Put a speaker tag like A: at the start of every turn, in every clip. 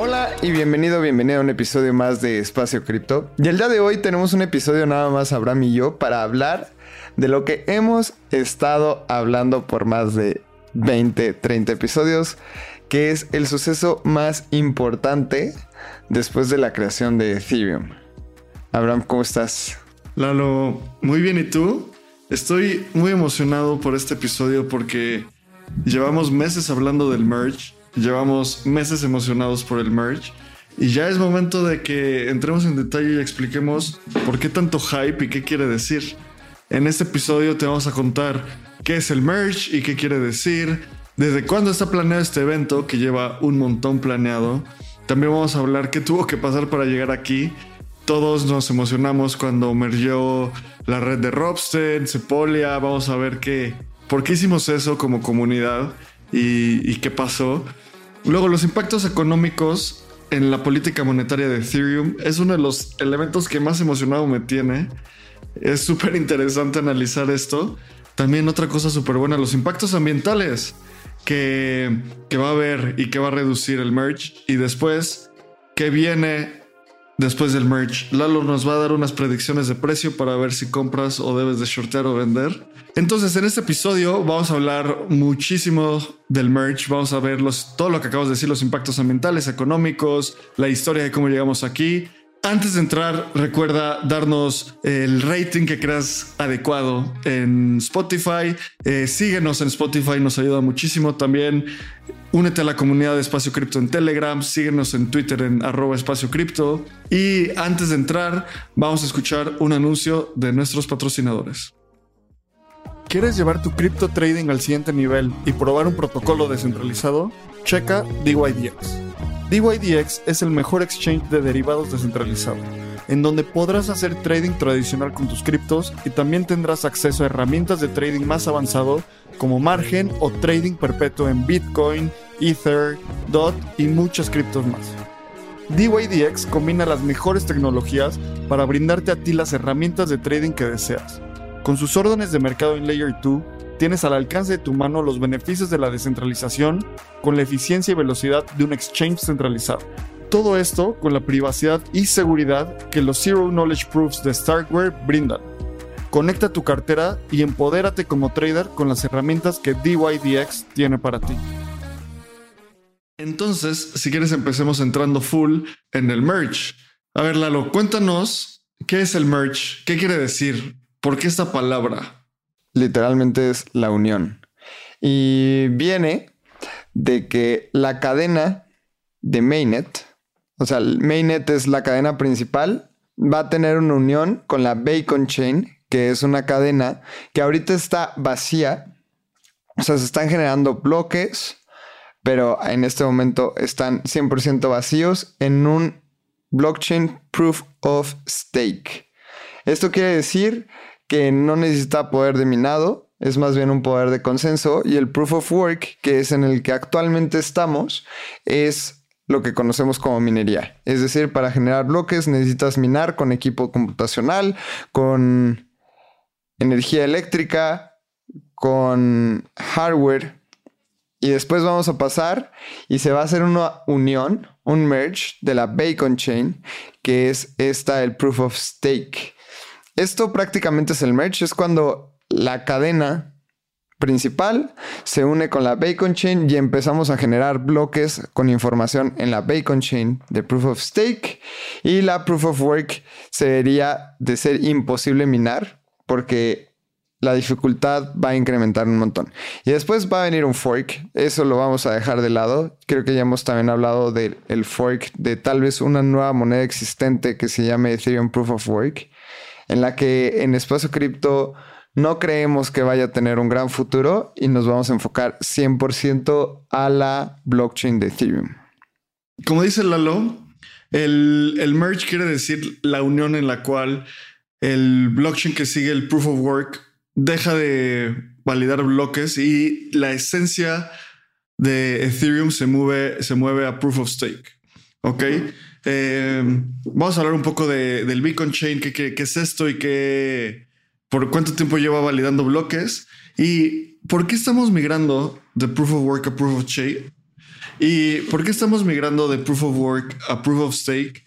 A: Hola y bienvenido, bienvenido a un episodio más de Espacio Cripto. Y el día de hoy tenemos un episodio nada más Abraham y yo para hablar de lo que hemos estado hablando por más de 20, 30 episodios, que es el suceso más importante después de la creación de Ethereum. Abraham, ¿cómo estás?
B: Lalo, muy bien, ¿y tú? Estoy muy emocionado por este episodio porque llevamos meses hablando del merge, llevamos meses emocionados por el merge y ya es momento de que entremos en detalle y expliquemos por qué tanto hype y qué quiere decir. En este episodio te vamos a contar qué es el merge y qué quiere decir, desde cuándo está planeado este evento que lleva un montón planeado. También vamos a hablar qué tuvo que pasar para llegar aquí. Todos nos emocionamos cuando emergió la red de Robsten, Sepolia. Vamos a ver qué, por qué hicimos eso como comunidad y, y qué pasó. Luego, los impactos económicos en la política monetaria de Ethereum es uno de los elementos que más emocionado me tiene. Es súper interesante analizar esto. También otra cosa súper buena, los impactos ambientales que, que va a haber y que va a reducir el merge. Y después, ¿qué viene después del merge? Lalo nos va a dar unas predicciones de precio para ver si compras o debes de shortear o vender. Entonces, en este episodio vamos a hablar muchísimo del merge. Vamos a ver los, todo lo que acabamos de decir, los impactos ambientales, económicos, la historia de cómo llegamos aquí. Antes de entrar, recuerda darnos el rating que creas adecuado en Spotify. Eh, síguenos en Spotify, nos ayuda muchísimo. También únete a la comunidad de Espacio Cripto en Telegram. Síguenos en Twitter en arroba espacio cripto. Y antes de entrar, vamos a escuchar un anuncio de nuestros patrocinadores. ¿Quieres llevar tu cripto trading al siguiente nivel y probar un protocolo descentralizado? Checa DYDX. DYDX es el mejor exchange de derivados descentralizado, en donde podrás hacer trading tradicional con tus criptos y también tendrás acceso a herramientas de trading más avanzado como margen o trading perpetuo en Bitcoin, Ether, DOT y muchas criptos más. DYDX combina las mejores tecnologías para brindarte a ti las herramientas de trading que deseas. Con sus órdenes de mercado en Layer 2, tienes al alcance de tu mano los beneficios de la descentralización con la eficiencia y velocidad de un exchange centralizado. Todo esto con la privacidad y seguridad que los Zero Knowledge Proofs de Starkware brindan. Conecta tu cartera y empodérate como trader con las herramientas que DYDX tiene para ti. Entonces, si quieres, empecemos entrando full en el merge. A ver, Lalo, cuéntanos qué es el merge, qué quiere decir, por qué esta palabra.
A: Literalmente es la unión. Y viene de que la cadena de Mainnet, o sea, Mainnet es la cadena principal, va a tener una unión con la Bacon Chain, que es una cadena que ahorita está vacía. O sea, se están generando bloques, pero en este momento están 100% vacíos en un blockchain proof of stake. Esto quiere decir que no necesita poder de minado, es más bien un poder de consenso y el proof of work, que es en el que actualmente estamos, es lo que conocemos como minería. Es decir, para generar bloques necesitas minar con equipo computacional, con energía eléctrica, con hardware. Y después vamos a pasar y se va a hacer una unión, un merge de la Bacon Chain, que es esta, el proof of stake. Esto prácticamente es el merge, es cuando la cadena principal se une con la Bacon Chain y empezamos a generar bloques con información en la Bacon Chain de Proof of Stake y la Proof of Work sería de ser imposible minar porque la dificultad va a incrementar un montón. Y después va a venir un fork, eso lo vamos a dejar de lado. Creo que ya hemos también hablado del fork de tal vez una nueva moneda existente que se llame Ethereum Proof of Work, en la que en espacio cripto no creemos que vaya a tener un gran futuro y nos vamos a enfocar 100% a la blockchain de Ethereum.
B: Como dice Lalo, el, el merge quiere decir la unión en la cual el blockchain que sigue el proof of work deja de validar bloques y la esencia de Ethereum se mueve, se mueve a proof of stake. Ok. Eh, vamos a hablar un poco de, del Beacon Chain, qué, es esto y qué, por cuánto tiempo lleva validando bloques y por qué estamos migrando de proof of work a proof of stake y por qué estamos migrando de proof of work a proof of stake.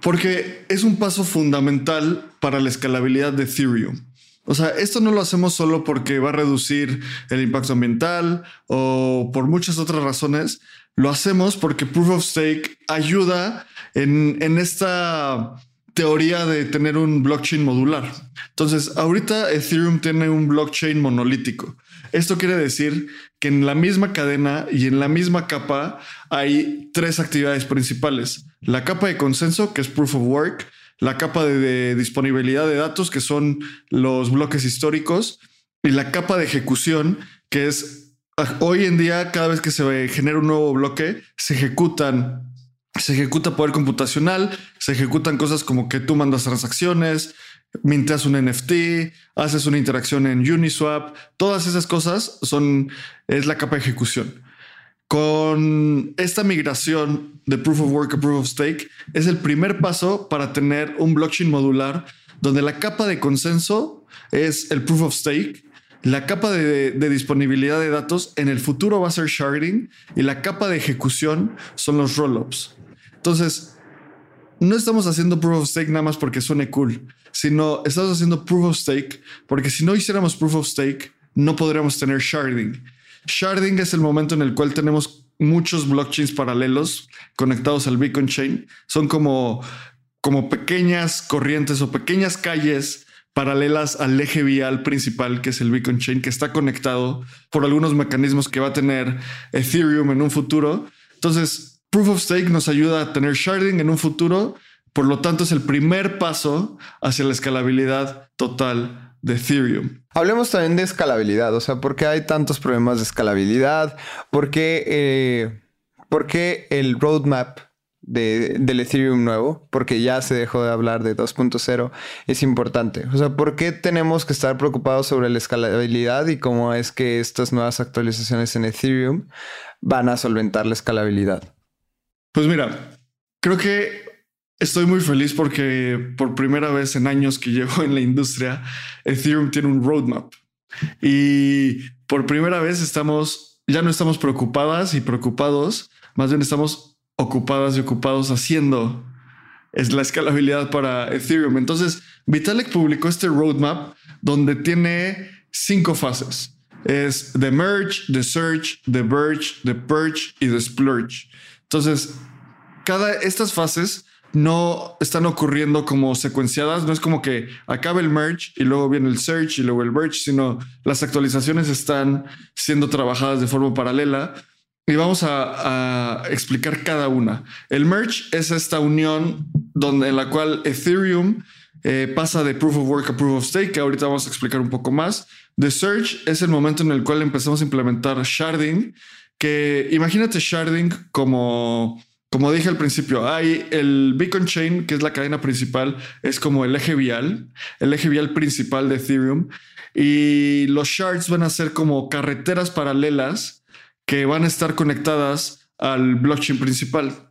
B: Porque es un paso fundamental para la escalabilidad de Ethereum. O sea, esto no lo hacemos solo porque va a reducir el impacto ambiental o por muchas otras razones. Lo hacemos porque Proof of Stake ayuda en, en esta teoría de tener un blockchain modular. Entonces, ahorita Ethereum tiene un blockchain monolítico. Esto quiere decir que en la misma cadena y en la misma capa hay tres actividades principales. La capa de consenso, que es Proof of Work, la capa de, disponibilidad de datos, que son los bloques históricos, y la capa de ejecución, que es ah, hoy en día, cada vez que se genera un nuevo bloque, se ejecutan. Se ejecuta poder computacional, se ejecutan cosas como que tú mandas transacciones, mintas un NFT, haces una interacción en Uniswap, todas esas cosas son, es la capa de ejecución. Con esta migración de Proof of Work a Proof of Stake es el primer paso para tener un blockchain modular donde la capa de consenso es el Proof of Stake, la capa de, disponibilidad de datos en el futuro va a ser sharding y la capa de ejecución son los rollups. Entonces, no estamos haciendo Proof of Stake nada más porque suene cool, sino estamos haciendo Proof of Stake porque si no hiciéramos Proof of Stake, no podríamos tener sharding. Sharding es el momento en el cual tenemos muchos blockchains paralelos conectados al Beacon Chain. Son como, como pequeñas corrientes o pequeñas calles paralelas al eje vial principal que es el Beacon Chain, que está conectado por algunos mecanismos que va a tener Ethereum en un futuro. Entonces, Proof of Stake nos ayuda a tener sharding en un futuro, por lo tanto es el primer paso hacia la escalabilidad total de Ethereum.
A: Hablemos también de escalabilidad, o sea, ¿por qué hay tantos problemas de escalabilidad? ¿Por qué, eh, el roadmap del Ethereum nuevo, porque ya se dejó de hablar de 2.0, es importante. O sea, ¿por qué tenemos que estar preocupados sobre la escalabilidad y cómo es que estas nuevas actualizaciones en Ethereum van a solventar la escalabilidad?
B: Pues mira, creo que Estoy muy feliz porque por primera vez en años que llevo en la industria, Ethereum tiene un roadmap. Y por primera vez estamos, ya no estamos preocupadas y preocupados, más bien estamos ocupadas y ocupados haciendo es la escalabilidad para Ethereum. Entonces, Vitalik publicó este roadmap donde tiene cinco fases. Es the merge, the search, the verge, the purge y the splurge. Entonces, cada estas fases no están ocurriendo como secuenciadas, no es como que acabe el merge y luego viene el search y luego el merge, sino las actualizaciones están siendo trabajadas de forma paralela y vamos a, explicar cada una. El merge es esta unión donde, en la cual Ethereum eh, pasa de proof of work a proof of stake, que ahorita vamos a explicar un poco más. The search es el momento en el cual empezamos a implementar sharding, que imagínate sharding como como dije al principio, hay el Beacon Chain, que es la cadena principal, es como el eje vial, el eje vial principal de Ethereum. Y los shards van a ser como carreteras paralelas que van a estar conectadas al blockchain principal.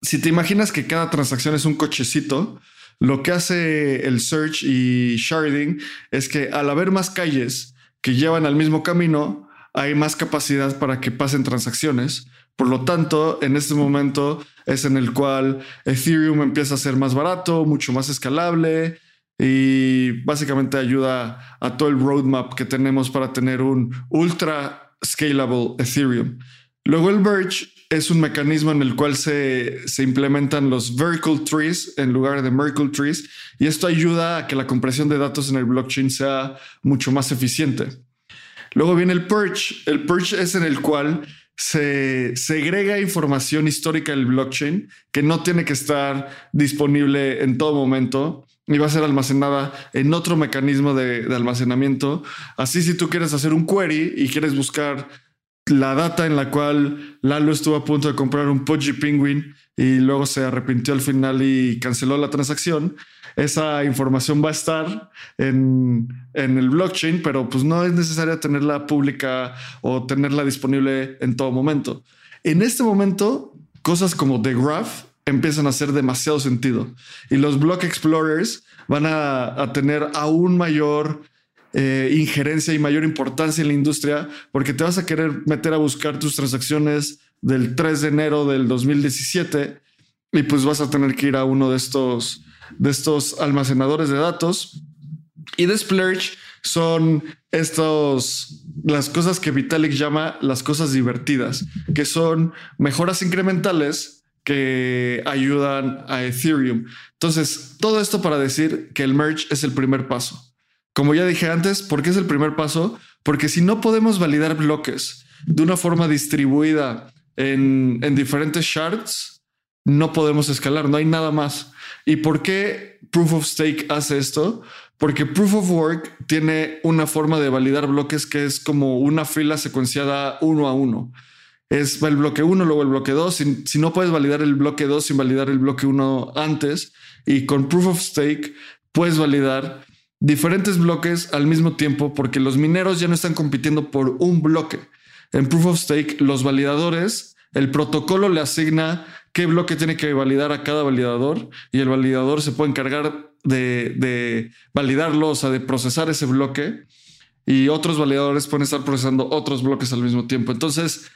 B: Si te imaginas que cada transacción es un cochecito, lo que hace el search y sharding es que al haber más calles que llevan al mismo camino, hay más capacidad para que pasen transacciones por lo tanto, en este momento es en el cual Ethereum empieza a ser más barato, mucho más escalable y básicamente ayuda a todo el roadmap que tenemos para tener un ultra scalable Ethereum. Luego el Verge es un mecanismo en el cual se, implementan los vertical trees en lugar de Merkle trees y esto ayuda a que la compresión de datos en el blockchain sea mucho más eficiente. Luego viene el Purge. El Purge es en el cual se segrega información histórica del blockchain que no tiene que estar disponible en todo momento y va a ser almacenada en otro mecanismo de, almacenamiento. Así si tú quieres hacer un query y quieres buscar la data en la cual Lalo estuvo a punto de comprar un Pudgy Penguin y luego se arrepintió al final y canceló la transacción, esa información va a estar en, el blockchain, pero pues no es necesario tenerla pública o tenerla disponible en todo momento. En este momento, cosas como The Graph empiezan a hacer demasiado sentido y los block explorers van a, tener aún mayor eh, injerencia y mayor importancia en la industria porque te vas a querer meter a buscar tus transacciones del 3 de enero del 2017 y pues vas a tener que ir a uno de estos de estos almacenadores de datos. Y de Splurge son estos, las cosas que Vitalik llama las cosas divertidas, que son mejoras incrementales que ayudan a Ethereum. Entonces, todo esto para decir que el merge es el primer paso. Como ya dije antes, ¿por qué es el primer paso? Porque si no podemos validar bloques de una forma distribuida en, en diferentes shards, no podemos escalar, no hay nada más. ¿Y por qué Proof of Stake hace esto? Porque Proof of Work tiene una forma de validar bloques que es como una fila secuenciada uno a uno. Es el bloque uno, luego el bloque dos. Si, no puedes validar el bloque dos sin validar el bloque uno antes, y con Proof of Stake puedes validar diferentes bloques al mismo tiempo porque los mineros ya no están compitiendo por un bloque. En Proof of Stake, los validadores, el protocolo le asigna qué bloque tiene que validar a cada validador y el validador se puede encargar de, validarlo, o sea, de procesar ese bloque y otros validadores pueden estar procesando otros bloques al mismo tiempo. Entonces,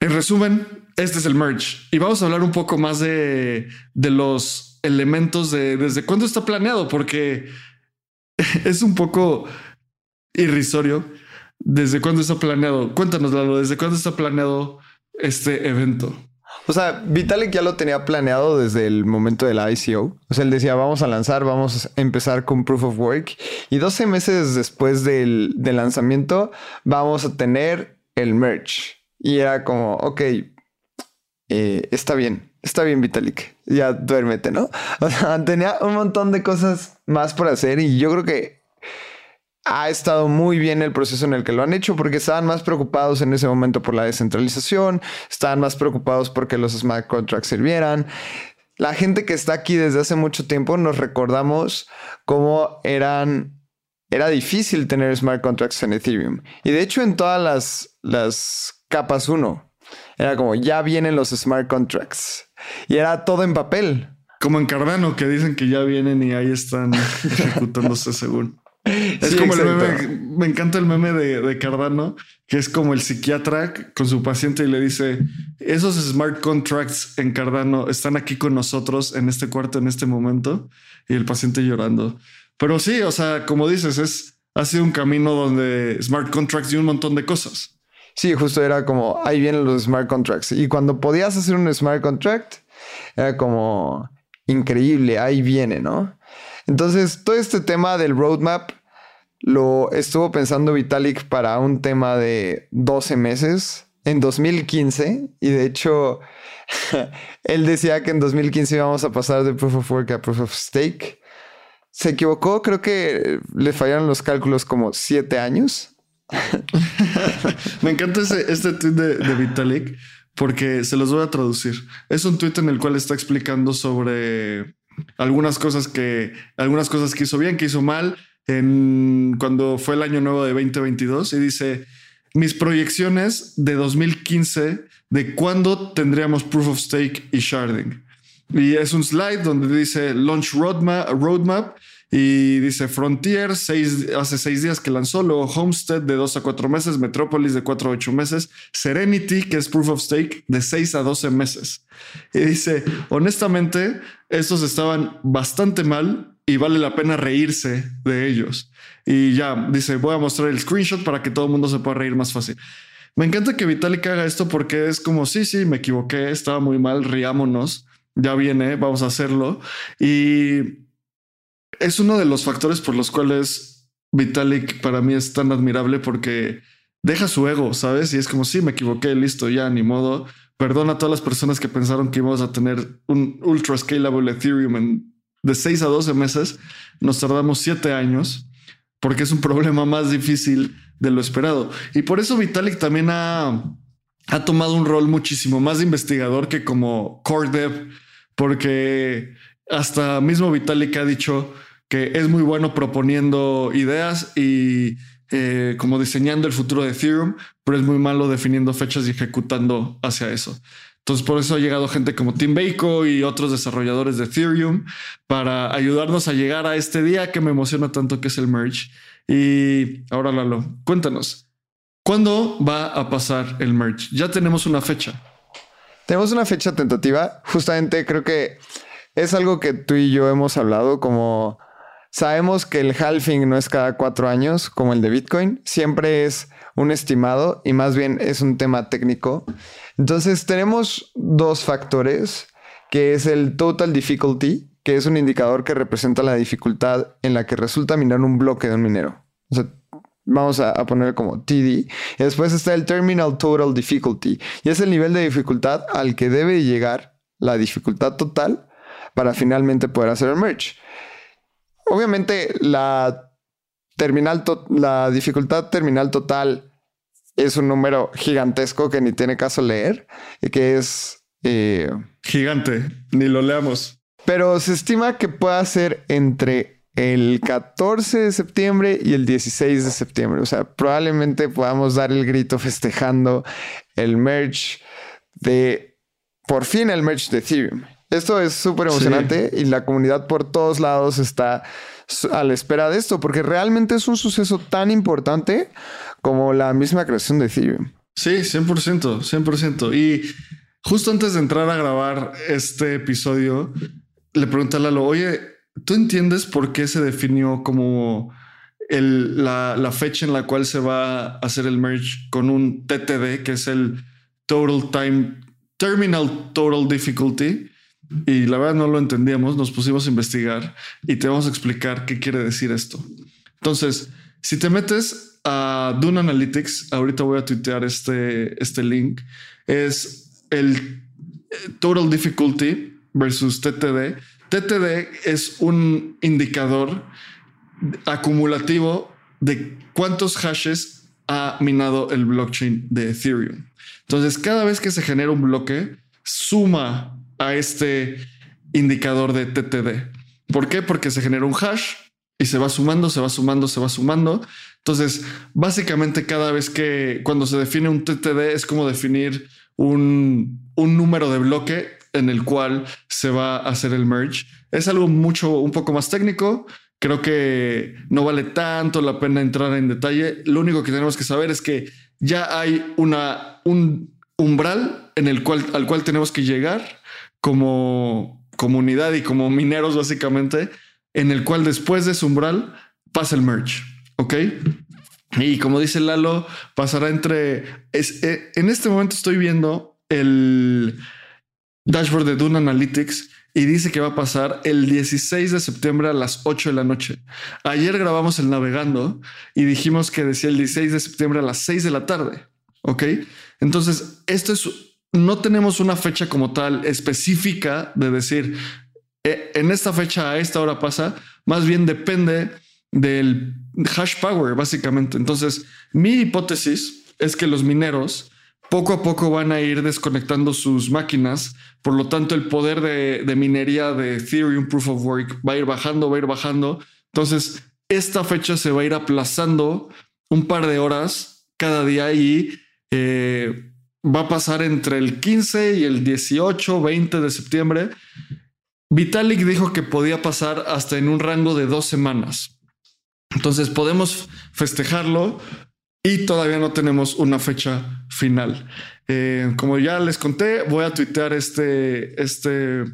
B: en resumen, este es el merge y vamos a hablar un poco más de, de los elementos de desde cuándo está planeado, porque es un poco irrisorio. ¿Desde cuándo está planeado? Cuéntanos, Lalo, ¿desde cuándo está planeado este evento?
A: O sea, Vitalik ya lo tenía planeado desde el momento de la ICO. O sea, él decía, vamos a lanzar, vamos a empezar con Proof of Work. Y 12 meses después del, lanzamiento, vamos a tener el merch. Y era como, ok, eh, está bien, está bien, Vitalik. Ya duérmete, ¿no? O sea, tenía un montón de cosas más por hacer y yo creo que ha estado muy bien el proceso en el que lo han hecho porque estaban más preocupados en ese momento por la descentralización, estaban más preocupados porque los smart contracts sirvieran. La gente que está aquí desde hace mucho tiempo nos recordamos cómo eran era difícil tener smart contracts en Ethereum. Y de hecho en todas las, las capas 1 era como ya vienen los smart contracts. Y era todo en papel.
B: Como en Cardano que dicen que ya vienen y ahí están ejecutándose según. Es como el meme, me encanta el meme de, Cardano, que es como el psiquiatra con su paciente y le dice, esos smart contracts en Cardano están aquí con nosotros en este cuarto, en este momento, y el paciente llorando. Pero sí, o sea, como dices, es, ha sido un camino donde smart contracts y un montón de cosas.
A: Sí, justo era como, ahí vienen los smart contracts. Y cuando podías hacer un smart contract, era como increíble, ahí viene, ¿no? Entonces, todo este tema del roadmap lo estuvo pensando Vitalik para un tema de 12 meses en 2015 y de hecho él decía que en 2015 íbamos a pasar de proof of work a proof of stake. Se equivocó, creo que le fallaron los cálculos como 7 años.
B: Me encanta este tweet de, de Vitalik porque se los voy a traducir. Es un tweet en el cual está explicando sobre algunas cosas que, algunas cosas que hizo bien, que hizo mal, en, cuando fue el año nuevo de 2022 y dice, mis proyecciones de 2015 de cuándo tendríamos proof of stake y sharding. Y es un slide donde dice launch roadmap, roadmap y dice Frontier hace seis días que lanzó, luego Homestead de dos a cuatro meses, Metropolis de cuatro a ocho meses, Serenity, que es proof of stake, de seis a doce meses. Y dice, honestamente, estos estaban bastante mal y vale la pena reírse de ellos. Y ya, dice, voy a mostrar el screenshot para que todo el mundo se pueda reír más fácil. Me encanta que Vitalik haga esto porque es como, sí, sí, me equivoqué, estaba muy mal, riámonos, ya viene, vamos a hacerlo. Y es uno de los factores por los cuales Vitalik para mí es tan admirable porque deja su ego, ¿sabes? Y es como, sí, me equivoqué, listo, ya, ni modo. Perdona a todas las personas que pensaron que íbamos a tener un ultra scalable Ethereum en de 6 a 12 meses. Nos tardamos 7 años porque es un problema más difícil de lo esperado. Y por eso Vitalik también ha, ha tomado un rol muchísimo más de investigador que como core dev, porque hasta mismo Vitalik ha dicho que es muy bueno proponiendo ideas y eh, como diseñando el futuro de Ethereum, pero es muy malo definiendo fechas y ejecutando hacia eso. Entonces, por eso ha llegado gente como Tim Bako y otros desarrolladores de Ethereum para ayudarnos a llegar a este día que me emociona tanto que es el merge. Y ahora, Lalo, cuéntanos, ¿cuándo va a pasar el merge? Ya tenemos una fecha.
A: Tenemos una fecha tentativa. Justamente creo que es algo que tú y yo hemos hablado como Sabemos que el halving no es cada cuatro años como el de Bitcoin, siempre es un estimado y más bien es un tema técnico. Entonces tenemos dos factores, que es el total difficulty, que es un indicador que representa la dificultad en la que resulta minar un bloque de un minero. O sea, vamos a, poner como TD. Y después está el terminal total difficulty, y es el nivel de dificultad al que debe llegar la dificultad total para finalmente poder hacer el merge. Obviamente la terminal, la dificultad terminal total es un número gigantesco que ni tiene caso leer y que es
B: eh, gigante, ni lo leamos.
A: Pero se estima que pueda ser entre el 14 de septiembre y el 16 de septiembre. O sea, probablemente podamos dar el grito festejando el merge de por fin el merge de Ethereum. Esto es súper emocionante y la comunidad por todos lados está a la espera de esto, porque realmente es un suceso tan importante como la misma creación de Ethereum.
B: Sí, 100%, 100%. Y justo antes de entrar a grabar este episodio, le pregunté a Lalo, oye, ¿tú entiendes por qué se definió como la, la, fecha en la cual se va a hacer el merge con un TTD, que es el Total Time Terminal Total Difficulty? Y la verdad no lo entendíamos, nos pusimos a investigar y te vamos a explicar qué quiere decir esto. Entonces, si te metes a Dune Analytics, ahorita voy a tuitear este, este link, es el eh, Total Difficulty versus TTD. TTD es un indicador acumulativo de cuántos hashes ha minado el blockchain de Ethereum. Entonces, cada vez que se genera un bloque, suma a este indicador de TTD. ¿Por qué? Porque se genera un hash y se va sumando, se va sumando, se va sumando. Entonces, básicamente cada vez que cuando se define un TTD es como definir un, un número de bloque en el cual se va a hacer el merge. Es algo mucho, un poco más técnico. Creo que no vale tanto la pena entrar en detalle. Lo único que tenemos que saber es que ya hay una, un umbral en el cual, al cual tenemos que llegar como comunidad y como mineros básicamente, en el cual después de ese umbral pasa el merge, ¿ok? Y como dice Lalo, pasará entre... Eh, en este momento estoy viendo el dashboard de Dune Analytics y dice que va a pasar el 16 de septiembre a las 8 de la noche. Ayer grabamos el navegando y dijimos que decía el 16 de septiembre a las 6 de la tarde. Ok. Entonces, esto es no tenemos una fecha como tal específica de decir eh, en esta fecha a esta hora pasa, más bien depende del hash power, básicamente. Entonces, mi hipótesis es que los mineros poco a poco van a ir desconectando sus máquinas, por lo tanto el poder de, minería de Ethereum Proof of Work va a ir bajando, va a ir bajando. Entonces, esta fecha se va a ir aplazando un par de horas cada día y eh, va a pasar entre el 15 y el 18, 20 de septiembre. Vitalik dijo que podía pasar hasta en un rango de dos semanas. Entonces podemos festejarlo y todavía no tenemos una fecha final. Eh, como ya les conté, voy a tuitear este, este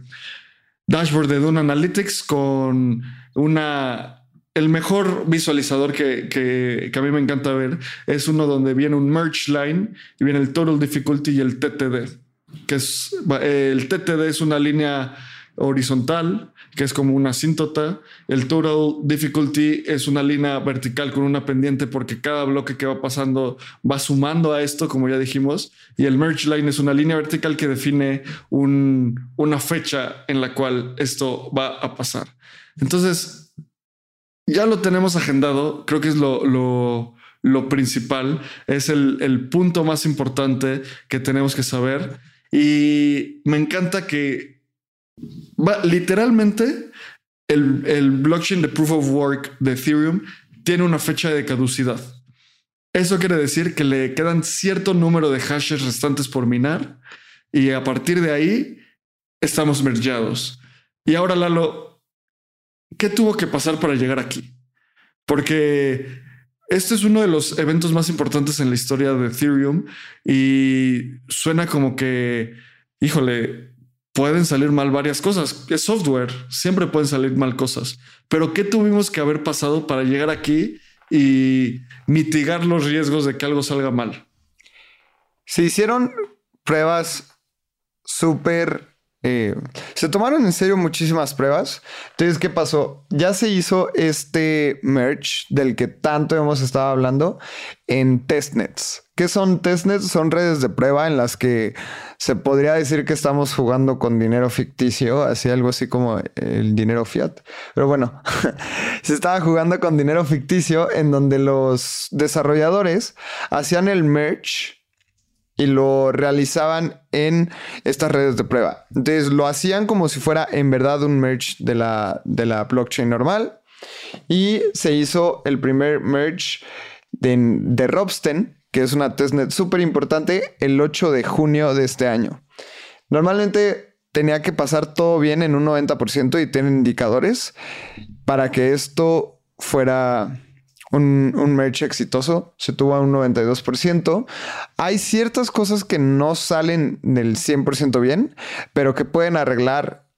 B: dashboard de Dune Analytics con una el mejor visualizador que, a mí me encanta ver es uno donde viene un merge line y viene el total difficulty y el TTD, que es el TTD es una línea horizontal, que es como una asíntota. El total difficulty es una línea vertical con una pendiente porque cada bloque que va pasando va sumando a esto, como ya dijimos. Y el merge line es una línea vertical que define una fecha en la cual esto va a pasar. Entonces, ya lo tenemos agendado. Creo que es lo, lo, principal. Es el, el punto más importante que tenemos que saber. Y me encanta que literalmente, el, blockchain de Proof of Work de Ethereum tiene una fecha de caducidad. Eso quiere decir que le quedan cierto número de hashes restantes por minar y a partir de ahí estamos mergeados. Y ahora, Lalo, ¿qué tuvo que pasar para llegar aquí? Porque este es uno de los eventos más importantes en la historia de Ethereum y suena como que, híjole, pueden salir mal varias cosas. Es software, siempre pueden salir mal cosas. Pero ¿qué tuvimos que haber pasado para llegar aquí y mitigar los riesgos de que algo salga mal?
A: Se hicieron pruebas súper eh, se tomaron en serio muchísimas pruebas. Entonces, ¿qué pasó? Ya se hizo este merge del que tanto hemos estado hablando en testnets. ¿Qué son testnets? Son redes de prueba en las que se podría decir que estamos jugando con dinero ficticio, así algo así como el dinero fiat. Pero bueno, se estaba jugando con dinero ficticio en donde los desarrolladores hacían el merge y lo realizaban en estas redes de prueba. Entonces lo hacían como si fuera en verdad un merge de la, de la blockchain normal y se hizo el primer merge de, de Robsten, que es una testnet súper importante, el 8 de junio de este año. Normalmente tenía que pasar todo bien en un 90% y tienen indicadores para que esto fuera un, un merch exitoso, se tuvo a un 92%. Hay ciertas cosas que no salen del 100% bien, pero que pueden arreglar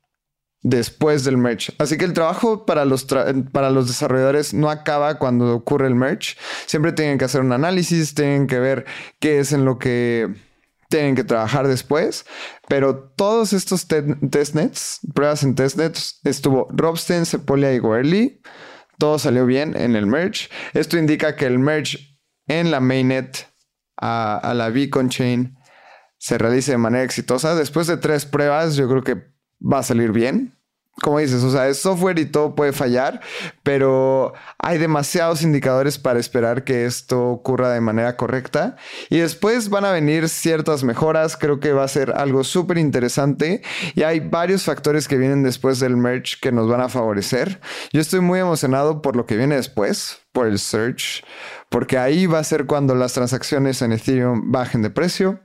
A: después del merch. Así que el trabajo para los, para los desarrolladores no acaba cuando ocurre el merch. Siempre tienen que hacer un análisis, tienen que ver qué es en lo que tienen que trabajar después. Pero todos estos testnets, pruebas en testnets, estuvo Robsten, Sepolia y Goerli todo salió bien en el merge. Esto indica que el merge en la mainnet a, la Beacon Chain se realice de manera exitosa. Después de tres pruebas, yo creo que va a salir bien como dices, o sea, es software y todo puede fallar, pero hay demasiados indicadores para esperar que esto ocurra de manera correcta. Y después van a venir ciertas mejoras, creo que va a ser algo súper interesante y hay varios factores que vienen después del merge que nos van a favorecer. Yo estoy muy emocionado por lo que viene después, por el search, porque ahí va a ser cuando las transacciones en Ethereum bajen de precio.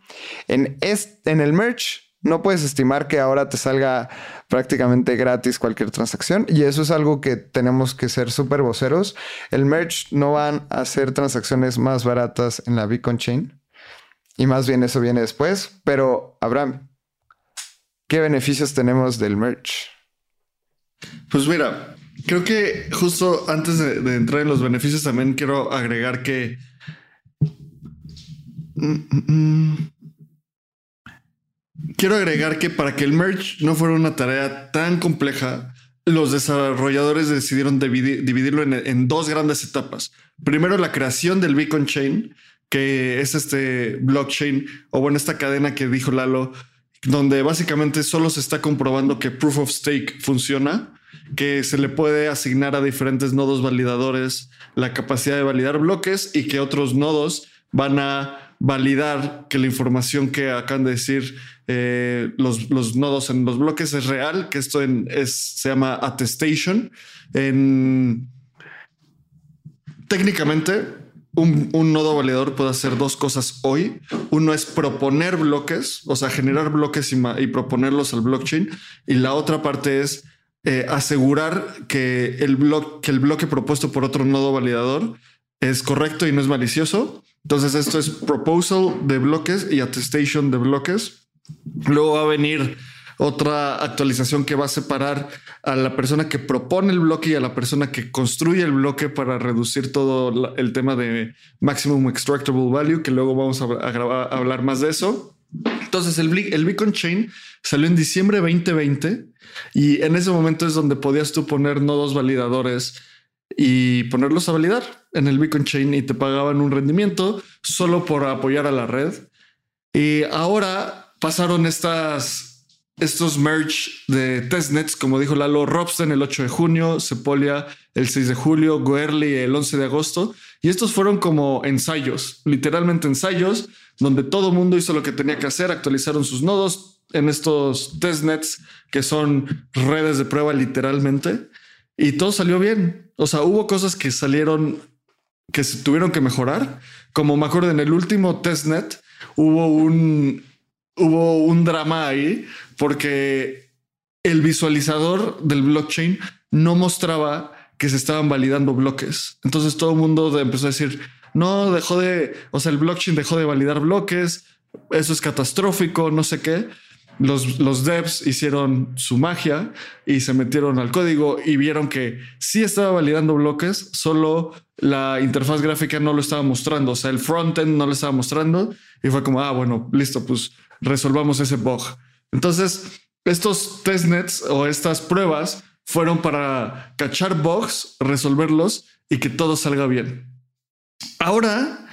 A: En, en el merge no puedes estimar que ahora te salga prácticamente gratis cualquier transacción y eso es algo que tenemos que ser súper voceros. El merge no van a hacer transacciones más baratas en la Bitcoin Chain y más bien eso viene después. Pero Abraham, ¿qué beneficios tenemos del merge?
B: Pues mira, creo que justo antes de, de entrar en los beneficios también quiero agregar que... Mm, mm, mm, quiero agregar que para que el merge no fuera una tarea tan compleja, los desarrolladores decidieron dividirlo en, dos grandes etapas. Primero, la creación del Beacon Chain, que es este blockchain o bueno, esta cadena que dijo Lalo, donde básicamente solo se está comprobando que proof of stake funciona, que se le puede asignar a diferentes nodos validadores la capacidad de validar bloques y que otros nodos van a validar que la información que acaban de decir eh, los, nodos en los bloques es real, que esto es, se llama attestation. En, técnicamente, un, nodo validador puede hacer dos cosas hoy. Uno es proponer bloques, o sea, generar bloques y, proponerlos al blockchain. Y la otra parte es eh, asegurar que el, que el bloque propuesto por otro nodo validador es correcto y no es malicioso. Entonces esto es proposal de bloques y attestation de bloques. Luego va a venir otra actualización que va a separar a la persona que propone el bloque y a la persona que construye el bloque para reducir todo el tema de maximum extractable value, que luego vamos a, hablar más de eso. Entonces el, el Beacon Chain Salió en diciembre 2020 y en ese momento es donde podías tú poner nodos validadores y ponerlos a validar en el Bitcoin Chain y te pagaban un rendimiento solo por apoyar a la red. Y ahora pasaron estas, estos merge de testnets, como dijo Lalo, Robsten el 8 de junio, Sepolia el 6 de julio, Goerli el 11 de agosto. Y estos fueron como ensayos, literalmente ensayos, donde todo mundo hizo lo que tenía que hacer, actualizaron sus nodos en estos testnets que son redes de prueba literalmente. Y todo salió bien. O sea, hubo cosas que salieron que se tuvieron que mejorar. Como me acuerdo en el último testnet hubo un, hubo un drama ahí porque el visualizador del blockchain no mostraba que se estaban validando bloques. Entonces todo el mundo empezó a decir, no, dejó de, o sea, el blockchain dejó de validar bloques, eso es catastrófico, no sé qué los, devs hicieron su magia y se metieron al código y vieron que sí estaba validando bloques, solo la interfaz gráfica no lo estaba mostrando, o sea, el frontend no lo estaba mostrando y fue como, ah, bueno, listo, pues resolvamos ese bug. Entonces, estos testnets o estas pruebas fueron para cachar bugs, resolverlos y que todo salga bien. Ahora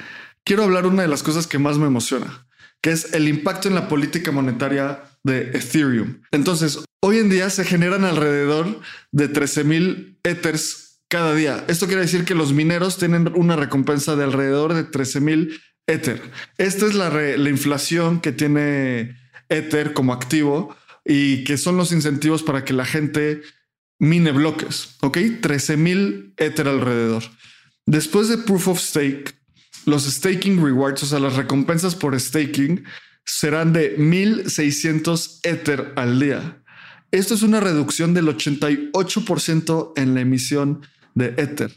B: quiero hablar una de las cosas que más me emociona, que es el impacto en la política monetaria de Ethereum. Entonces, hoy en día se generan alrededor de 13 mil Ethers cada día. Esto quiere decir que los mineros tienen una recompensa de alrededor de 13 mil Ether. Esta es la, la inflación que tiene Ether como activo y que son los incentivos para que la gente mine bloques. Ok, 13 mil Ether alrededor. Después de Proof of Stake, los staking rewards, o sea, las recompensas por staking, serán de 1600 Ether al día. Esto es una reducción del 88% en la emisión de Ether,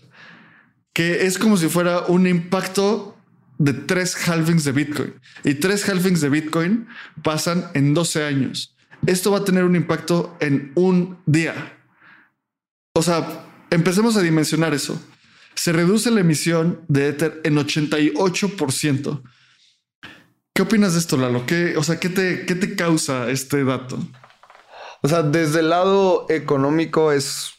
B: que es como si fuera un impacto de tres halvings de Bitcoin. Y tres halvings de Bitcoin pasan en 12 años. Esto va a tener un impacto en un día. O sea, empecemos a dimensionar eso. Se reduce la emisión de Ether en 88%. ¿Qué opinas de esto, Lalo? ¿Qué, o sea, ¿qué te, ¿qué te causa este dato?
A: O sea, desde el lado económico es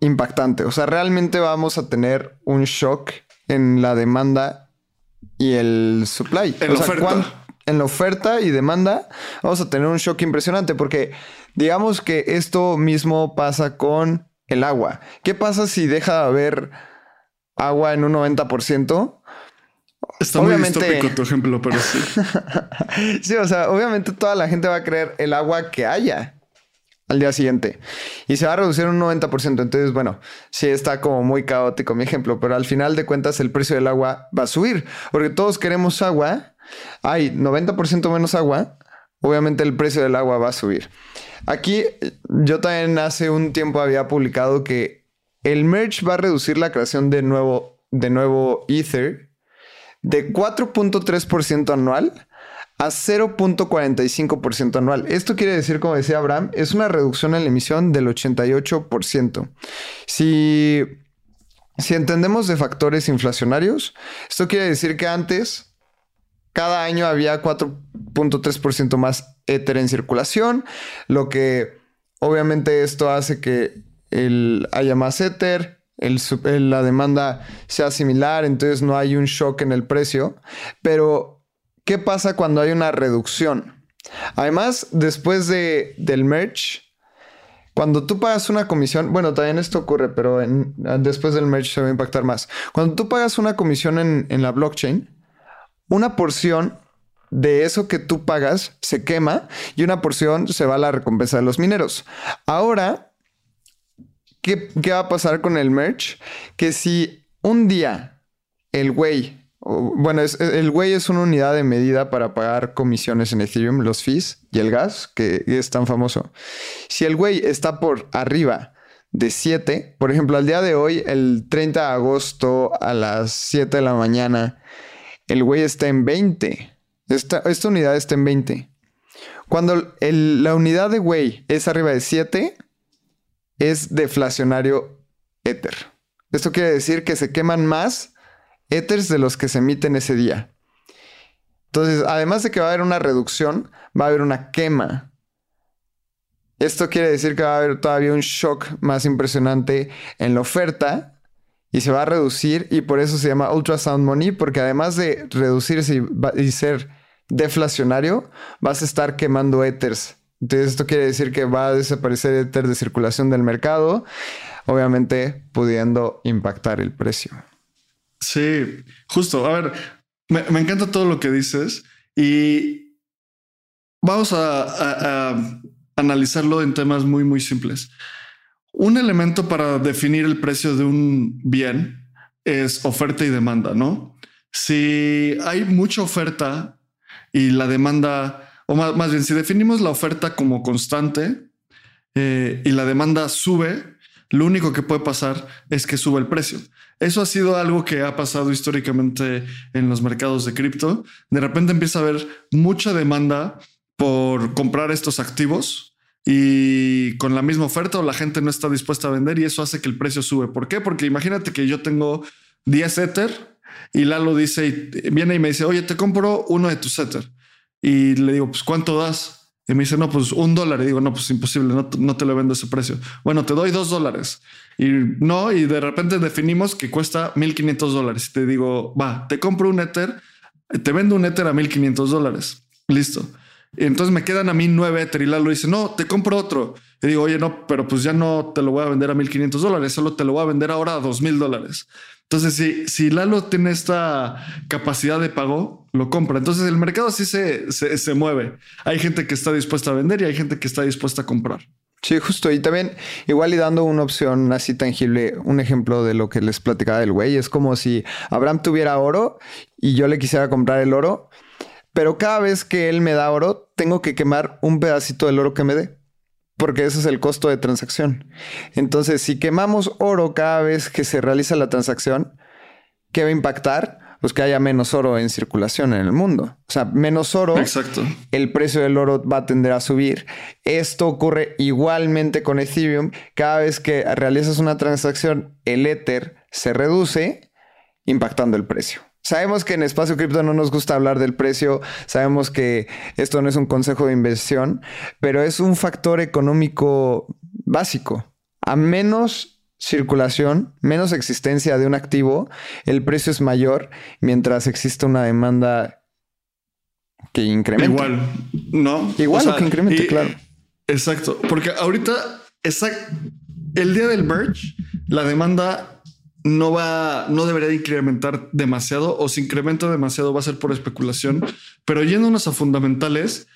A: impactante. O sea, realmente vamos a tener un shock en la demanda y el supply.
B: En la oferta.
A: En la oferta y demanda vamos a tener un shock impresionante porque digamos que esto mismo pasa con el agua. ¿Qué pasa si deja de haber agua en un 90%?
B: Está obviamente... muy distópico tu ejemplo, pero sí.
A: sí, o sea, obviamente toda la gente va a creer el agua que haya al día siguiente y se va a reducir un 90%. Entonces, bueno, sí está como muy caótico mi ejemplo, pero al final de cuentas el precio del agua va a subir porque todos queremos agua. Hay 90% menos agua. Obviamente el precio del agua va a subir. Aquí yo también hace un tiempo había publicado que el merge va a reducir la creación de nuevo, de nuevo Ether de 4.3% anual a 0.45% anual. Esto quiere decir, como decía Abraham, es una reducción en la emisión del 88%. Si, si entendemos de factores inflacionarios, esto quiere decir que antes cada año había 4.3% más Ether en circulación, lo que obviamente esto hace que el, haya más La demanda sea similar, entonces no hay un shock en el precio. Pero, ¿qué pasa cuando hay una reducción? Además, después de, del merge, cuando tú pagas una comisión, bueno, también esto ocurre, pero después del merge se va a impactar más. Cuando tú pagas una comisión en, en la blockchain, una porción de eso que tú pagas se quema y una porción se va a la recompensa de los mineros. Ahora, ¿qué, va a pasar con el merch? Que si un día el güey, bueno, el güey es una unidad de medida para pagar comisiones en Ethereum, los fees y el gas, que es tan famoso. Si el güey está por arriba de 7, por ejemplo, al día de hoy, el 30 de agosto a las 7 de la mañana, el güey está en 20. Esta, esta unidad está en 20. Cuando la unidad de güey es arriba de 7, es deflacionario Ether. Esto quiere decir que se queman más Ethers de los que se emiten ese día. Entonces, además de que va a haber una reducción, va a haber una quema Esto quiere decir que va a haber todavía un shock más impresionante en la oferta y se va a reducir y por eso se llama ultrasound money porque además de reducirse y, ser deflacionario, vas a estar quemando ethers. Entonces esto quiere decir que va a desaparecer ether de circulación del mercado, obviamente pudiendo impactar el precio.
B: Sí, justo. A ver, me, encanta todo lo que dices y vamos a, analizarlo en temas muy, muy simples. Un elemento para definir el precio de un bien es oferta y demanda, ¿no? Si hay mucha oferta y la demanda, o más, bien, si definimos la oferta como constante eh, y la demanda sube, lo único que puede pasar es que sube el precio. Eso ha sido algo que ha pasado históricamente en los mercados de cripto. De repente empieza a haber mucha demanda por comprar estos activos y con la misma oferta o la gente no está dispuesta a vender y eso hace que el precio sube. ¿Por qué? Porque imagínate que yo tengo 10 Ether y Lalo dice, viene y me dice, oye, te compro uno de tus Ether. Y le digo, pues ¿cuánto das? Y me dice, no, pues un dólar. Y digo, no, pues imposible, no, te lo vendo ese precio. Bueno, te doy dos dólares. Y no, y de repente definimos que cuesta 1500 dólares. Y te digo, va, te compro un Ether, te vendo un Ether a 1500 dólares. Listo. Y entonces me quedan a mí nueve Ether y Lalo dice, no, te compro otro. Y digo, oye, no, pero pues ya no te lo voy a vender a 1500 dólares, solo te lo voy a vender ahora a 2000 dólares. Entonces, si, si Lalo tiene esta capacidad de pago, lo compra. Entonces, el mercado así se, se, mueve. Hay gente que está dispuesta a vender y hay gente que está dispuesta a comprar.
A: Sí, justo. Y también, igual y dando una opción así tangible, un ejemplo de lo que les platicaba del güey, es como si Abraham tuviera oro y yo le quisiera comprar el oro, pero cada vez que él me da oro, tengo que quemar un pedacito del oro que me dé porque ese es el costo de transacción. Entonces, si quemamos oro cada vez que se realiza la transacción, ¿qué va a impactar? Pues que haya menos oro en circulación en el mundo. O sea, menos oro,
B: Exacto.
A: el precio del oro va a tender a subir. Esto ocurre igualmente con Ethereum. Cada vez que realizas una transacción, el Ether se reduce, impactando el precio. Sabemos que en Espacio Cripto no nos gusta hablar del precio, sabemos que esto no es un consejo de inversión, pero es un factor económico básico. A menos circulación, menos existencia de un activo, el precio es mayor mientras existe una demanda que incremente.
B: Igual, ¿no?
A: Igual que incremente, claro.
B: Exacto, porque ahorita, el día del merge, la demanda no va, no debería incrementar demasiado o si incrementa demasiado va a ser por especulación. Pero yéndonos a fundamentales,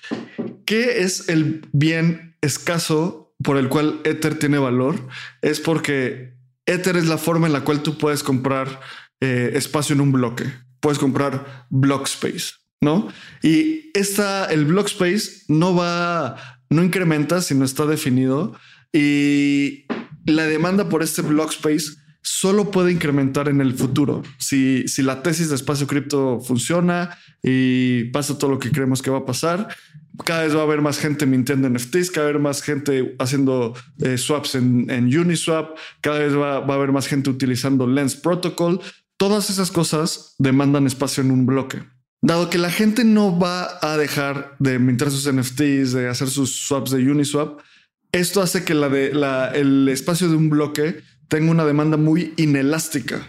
B: ¿qué es el bien escaso por el cual Ether tiene valor? Es porque Ether es la forma en la cual tú puedes comprar eh, espacio en un bloque. Puedes comprar block space, ¿no? Y esta, el block space no va, no incrementa si no está definido y la demanda por este block space solo puede incrementar en el futuro. Si, si la tesis de espacio cripto funciona y pasa todo lo que creemos que va a pasar, cada vez va a haber más gente mintiendo NFTs, cada vez más gente haciendo eh, swaps en, Uniswap, cada vez va, va, a haber más gente utilizando Lens Protocol. Todas esas cosas demandan espacio en un bloque. Dado que la gente no va a dejar de mintar sus NFTs, de hacer sus swaps de Uniswap, esto hace que el espacio de un bloque tengo una demanda muy inelástica.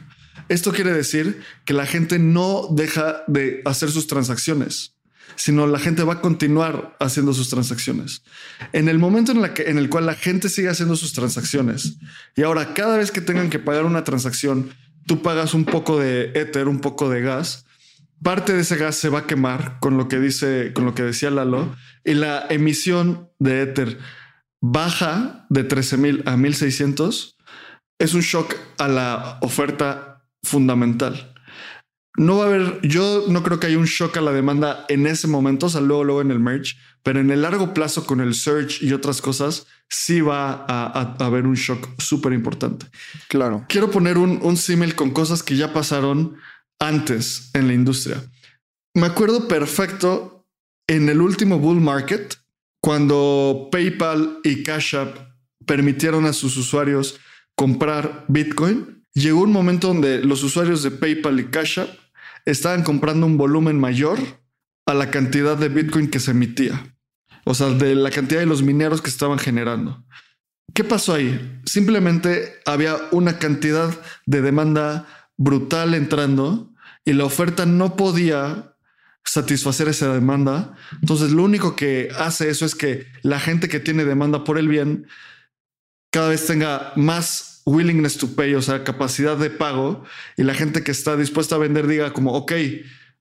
B: Esto quiere decir que la gente no deja de hacer sus transacciones, sino la gente va a continuar haciendo sus transacciones. En el momento en, en el cual la gente sigue haciendo sus transacciones y ahora cada vez que tengan que pagar una transacción, tú pagas un poco de éter, un poco de gas, parte de ese gas se va a quemar con lo que dice, con lo que decía Lalo, y la emisión de éter baja de 13.000 a 1.600 es un shock a la oferta fundamental. No va a haber, yo no creo que haya un shock a la demanda en ese momento, o sea, luego, luego en el merge, pero en el largo plazo con el search y otras cosas, sí va a, haber un shock súper importante.
A: Claro.
B: Quiero poner un, un símil con cosas que ya pasaron antes en la industria. Me acuerdo perfecto en el último bull market, cuando PayPal y Cash App permitieron a sus usuarios comprar Bitcoin, llegó un momento donde los usuarios de PayPal y Cash App estaban comprando un volumen mayor a la cantidad de Bitcoin que se emitía. o sea, de la cantidad de los mineros que estaban generando. ¿Qué pasó ahí? Simplemente había una cantidad de demanda brutal entrando y la oferta no podía satisfacer esa demanda. Entonces lo único que hace eso es que la gente que tiene demanda por el bien cada vez tenga más willingness to pay, o sea, capacidad de pago y la gente que está dispuesta a vender diga como, ok,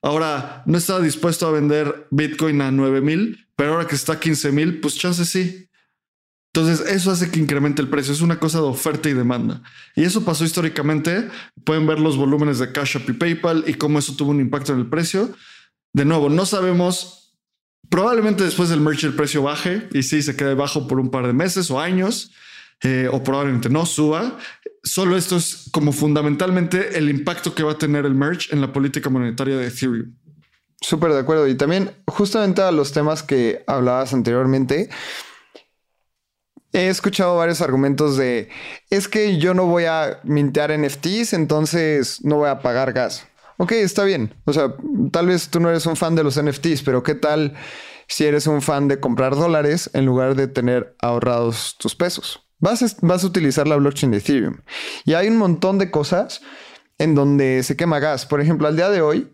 B: ahora no estaba dispuesto a vender Bitcoin a 9 mil, pero ahora que está a 15 mil, pues chance sí. Entonces, eso hace que incremente el precio. Es una cosa de oferta y demanda. Y eso pasó históricamente. Pueden ver los volúmenes de Cash App y PayPal y cómo eso tuvo un impacto en el precio. De nuevo, no sabemos. Probablemente después del merch el precio baje y sí se quede bajo por un par de meses o años, eh, o probablemente no suba. Solo esto es como fundamentalmente el impacto que va a tener el merch en la política monetaria de Ethereum.
A: Súper de acuerdo. Y también, justamente a los temas que hablabas anteriormente, He escuchado varios argumentos de es que yo no voy a mintear NFTs, entonces no voy a pagar gas. Ok, está bien. O sea, tal vez tú no eres un fan de los NFTs, pero ¿qué tal si eres un fan de comprar dólares en lugar de tener ahorrados tus pesos? Vas a, utilizar la blockchain de Ethereum. Y hay un montón de cosas en donde se quema gas. Por ejemplo, al día de hoy,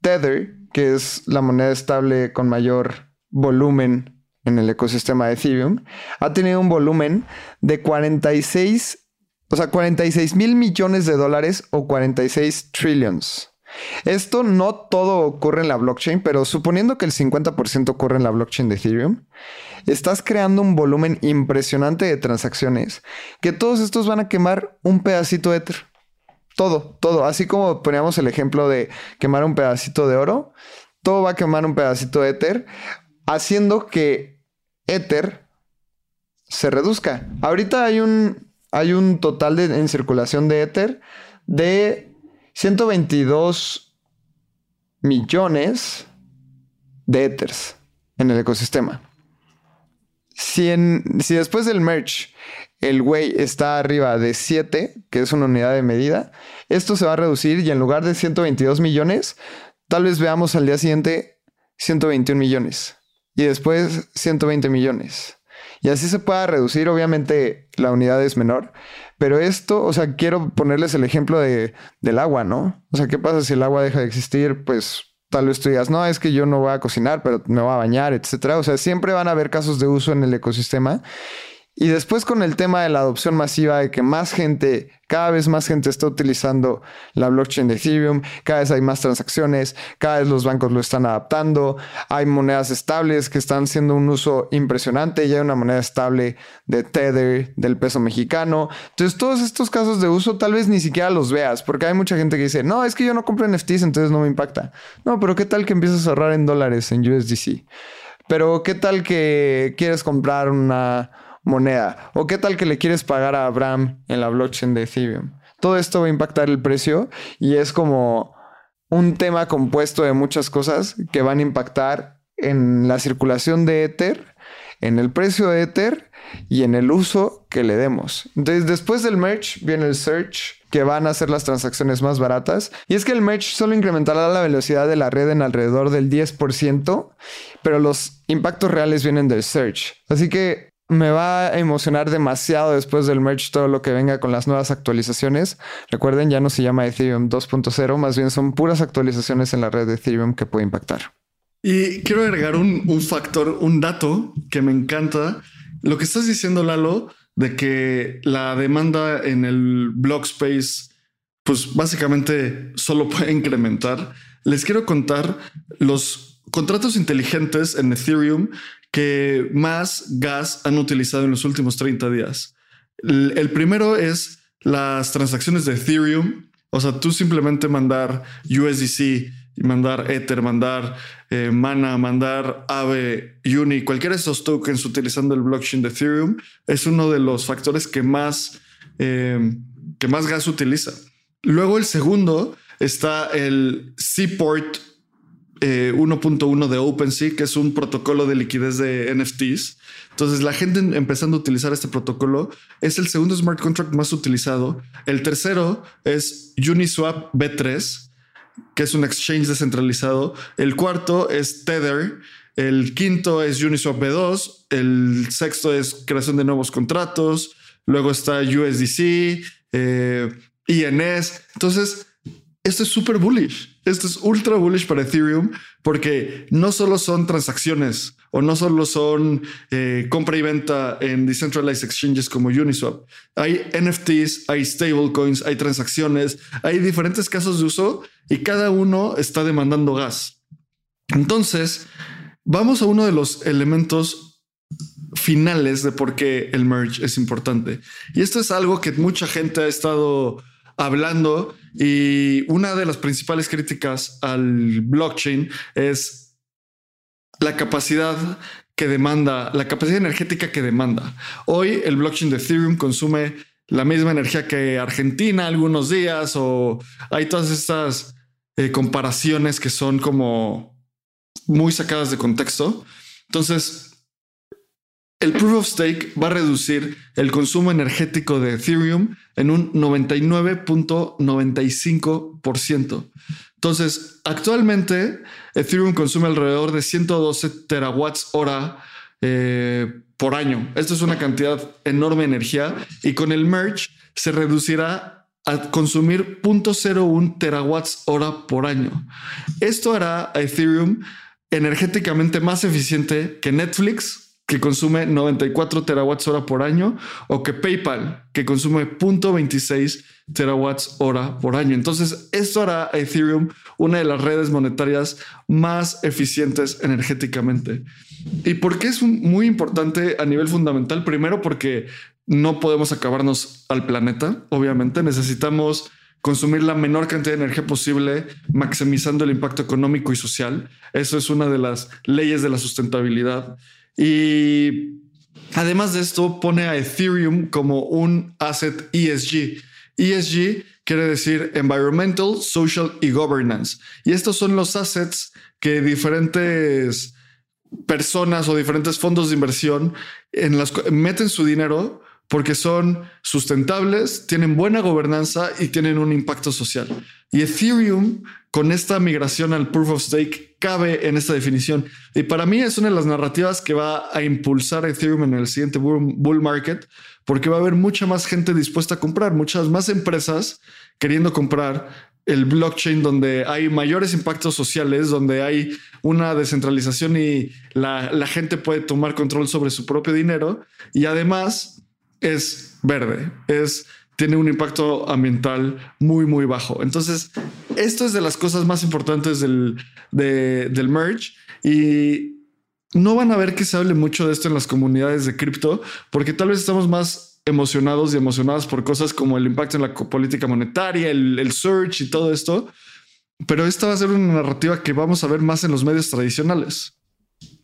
A: Tether, que es la moneda estable con mayor volumen en el ecosistema de Ethereum, ha tenido un volumen de 46, o sea, 46 mil millones de dólares o 46 trillions. Esto no todo ocurre en la blockchain, pero suponiendo que el 50% ocurre en la blockchain de Ethereum, estás creando un volumen impresionante de transacciones que todos estos van a quemar un pedacito de Ether. Todo, todo. Así como poníamos el ejemplo de quemar un pedacito de oro, todo va a quemar un pedacito de Ether, haciendo que Ether se reduzca. Ahorita hay un, hay un total de, en circulación de Ether de 122 millones de Ethers en el ecosistema. Si, si después del merge el güey está arriba de 7, que es una unidad de medida, esto se va a reducir y en lugar de 122 millones, tal vez veamos al día siguiente 121 millones y después 120 millones. Y así se pueda reducir, obviamente la unidad es menor, pero esto, o sea, quiero ponerles el ejemplo de, del agua, ¿no? O sea, ¿qué pasa si el agua deja de existir? Pues tal vez tú digas, no, es que yo no voy a cocinar, pero me voy a bañar, etcétera. O sea, siempre van a haber casos de uso en el ecosistema y después con el tema de la adopción masiva de que más gente, cada vez más gente está utilizando la blockchain de Ethereum, cada vez hay más transacciones, cada vez los bancos lo están adaptando, hay monedas estables que están haciendo un uso impresionante, ya hay una moneda estable de Tether, del peso mexicano. Entonces todos estos casos de uso tal vez ni siquiera los veas, porque hay mucha gente que dice, no, es que yo no compro NFTs, entonces no me impacta. No, pero ¿qué tal que empiezas a ahorrar en dólares, en USDC? Pero ¿qué tal que quieres comprar una moneda. ¿O qué tal que le quieres pagar a Abraham en la blockchain de Ethereum? Todo esto va a impactar el precio y es como un tema compuesto de muchas cosas que van a impactar en la circulación de Ether, en el precio de Ether y en el uso que le demos. Entonces, después del merge viene el search, que van a hacer las transacciones más baratas. Y es que el merge solo incrementará la velocidad de la red en alrededor del 10%, pero los impactos reales vienen del search. Así que me va a emocionar demasiado después del merge todo lo que venga con las nuevas actualizaciones. Recuerden, ya no se llama Ethereum 2.0, más bien son puras actualizaciones en la red de Ethereum que puede impactar.
B: Y quiero agregar un, factor, un dato que me encanta. Lo que estás diciendo, Lalo, de que la demanda en el block space, pues básicamente solo puede incrementar. Les quiero contar los contratos inteligentes en Ethereum que más gas han utilizado en los últimos 30 días. El, primero es las transacciones de Ethereum. O sea, tú simplemente mandar USDC mandar Ether, mandar eh, Mana, mandar Aave, Uni, cualquiera de esos tokens utilizando el blockchain de Ethereum es uno de los factores que más, eh, que más gas utiliza. Luego el segundo está el Seaport 1.1 eh, de OpenSea, que es un protocolo de liquidez de NFTs. Entonces, la gente empezando a utilizar este protocolo es el segundo smart contract más utilizado. El tercero es Uniswap B3, que es un exchange descentralizado. El cuarto es Tether. el quinto es Uniswap B2, el sexto es creación de nuevos contratos, luego está USDC, eh, INS. Entonces, esto es súper bullish. Esto es ultra bullish para Ethereum porque no solo son transacciones o no solo son eh, compra y venta en decentralized exchanges como Uniswap. Hay NFTs, hay stablecoins, hay transacciones, hay diferentes casos de uso y cada uno está demandando gas. Entonces, vamos a uno de los elementos finales de por qué el merge es importante. Y esto es algo que mucha gente ha estado hablando y una de las principales críticas al blockchain es la capacidad que demanda, la capacidad energética que demanda. Hoy el blockchain de Ethereum consume la misma energía que Argentina algunos días o hay todas estas eh, comparaciones que son como muy sacadas de contexto. Entonces, el proof of stake va a reducir el consumo energético de Ethereum en un 99.95%. Entonces, actualmente Ethereum consume alrededor de 112 terawatts hora eh, por año. Esto es una cantidad enorme de energía y con el merge se reducirá a consumir 0.01 terawatts hora por año. Esto hará a Ethereum energéticamente más eficiente que Netflix, que consume 94 terawatts hora por año, o que PayPal, que consume 0.26 terawatts hora por año. Entonces, esto hará a Ethereum una de las redes monetarias más eficientes energéticamente. ¿Y por qué es muy importante a nivel fundamental? Primero, porque no podemos acabarnos al planeta, obviamente. Necesitamos consumir la menor cantidad de energía posible, maximizando el impacto económico y social. Eso es una de las leyes de la sustentabilidad. Y además de esto, pone a Ethereum como un asset ESG. ESG quiere decir Environmental, Social y Governance. Y estos son los assets que diferentes personas o diferentes fondos de inversión meten su dinero porque son sustentables, tienen buena gobernanza y tienen un impacto social. Y Ethereum, con esta migración al proof of stake, cabe en esta definición. Y para mí es una de las narrativas que va a impulsar a Ethereum en el siguiente bull market, porque va a haber mucha más gente dispuesta a comprar, muchas más empresas queriendo comprar el blockchain donde hay mayores impactos sociales, donde hay una descentralización y la, la gente puede tomar control sobre su propio dinero. Y además es verde, es tiene un impacto ambiental muy, muy bajo. Entonces, esto es de las cosas más importantes del, del merge y no van a ver que se hable mucho de esto en las comunidades de cripto, porque tal vez estamos más emocionados y emocionadas por cosas como el impacto en la política monetaria, el, el search y todo esto. Pero esta va a ser una narrativa que vamos a ver más en los medios tradicionales.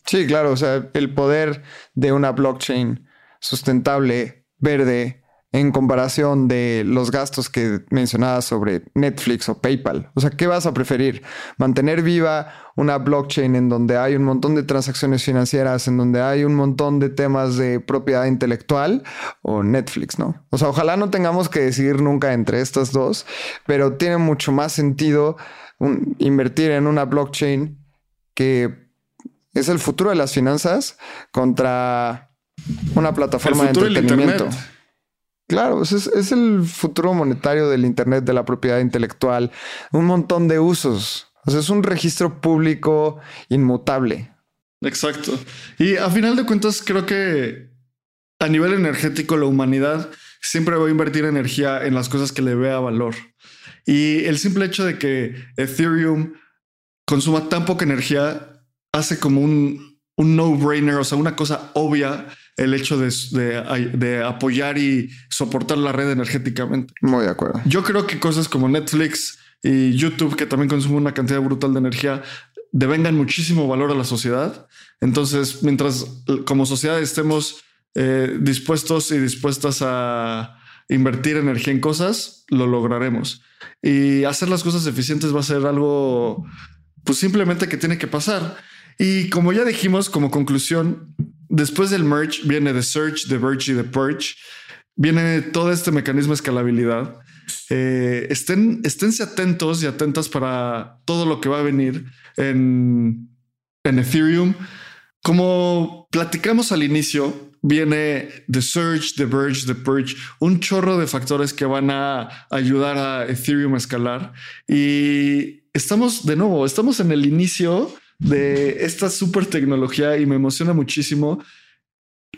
A: Sí, claro. O sea, el poder de una blockchain sustentable, verde, en comparación de los gastos que mencionabas sobre Netflix o PayPal. O sea, ¿qué vas a preferir? ¿Mantener viva una blockchain en donde hay un montón de transacciones financieras, en donde hay un montón de temas de propiedad intelectual o Netflix, ¿no? O sea, ojalá no tengamos que decidir nunca entre estas dos, pero tiene mucho más sentido invertir en una blockchain que es el futuro de las finanzas contra una plataforma de entretenimiento. Claro, es, el futuro monetario del Internet, de la propiedad intelectual, un montón de usos. O sea, es un registro público inmutable.
B: Exacto. Y a final de cuentas, creo que a nivel energético, la humanidad siempre va a invertir energía en las cosas que le vea valor. Y el simple hecho de que Ethereum consuma tan poca energía hace como un, un no-brainer, o sea, una cosa obvia el hecho de, apoyar y soportar la red energéticamente.
A: Muy de acuerdo.
B: Yo creo que cosas como Netflix y YouTube, que también consumen una cantidad brutal de energía, devengan muchísimo valor a la sociedad. Entonces, mientras como sociedad estemos eh, dispuestos y dispuestas a invertir energía en cosas, lo lograremos. Y hacer las cosas eficientes va a ser algo, pues simplemente que tiene que pasar. Y como ya dijimos, como conclusión, después del merge viene The Search, The Verge y The Purge. Viene todo este mecanismo de escalabilidad. Eh, estén, esténse atentos y atentas para todo lo que va a venir en en Ethereum. Como platicamos al inicio, viene The Surge, The Verge, The Purge, un chorro de factores que van a ayudar a Ethereum a escalar. Y estamos de nuevo, estamos en el inicio de esta super tecnología y me emociona muchísimo.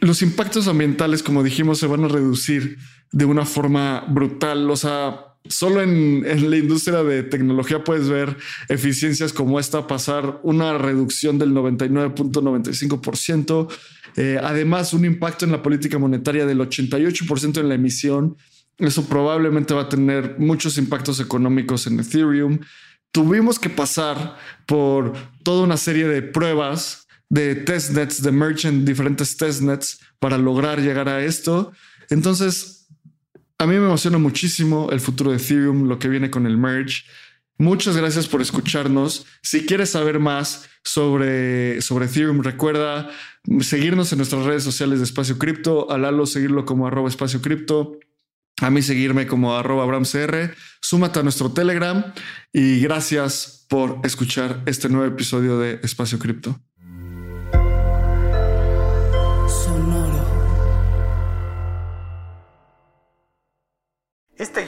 B: Los impactos ambientales, como dijimos, se van a reducir de una forma brutal. O sea, Solo en, la industria de tecnología puedes ver eficiencias como esta pasar una reducción del 99.95%, eh, además un impacto en la política monetaria del 88% en la emisión. Eso probablemente va a tener muchos impactos económicos en Ethereum. Tuvimos que pasar por toda una serie de pruebas de testnets, de merchant, diferentes testnets para lograr llegar a esto. Entonces, a mí me emociona muchísimo el futuro de Ethereum, lo que viene con el merge. Muchas gracias por escucharnos. Si quieres saber más sobre, sobre Ethereum, recuerda seguirnos en nuestras redes sociales de Espacio Cripto, a seguirlo como arroba Espacio Cripto, a mí seguirme como arroba AbramCR, súmate a nuestro Telegram y gracias por escuchar este nuevo episodio de Espacio Cripto.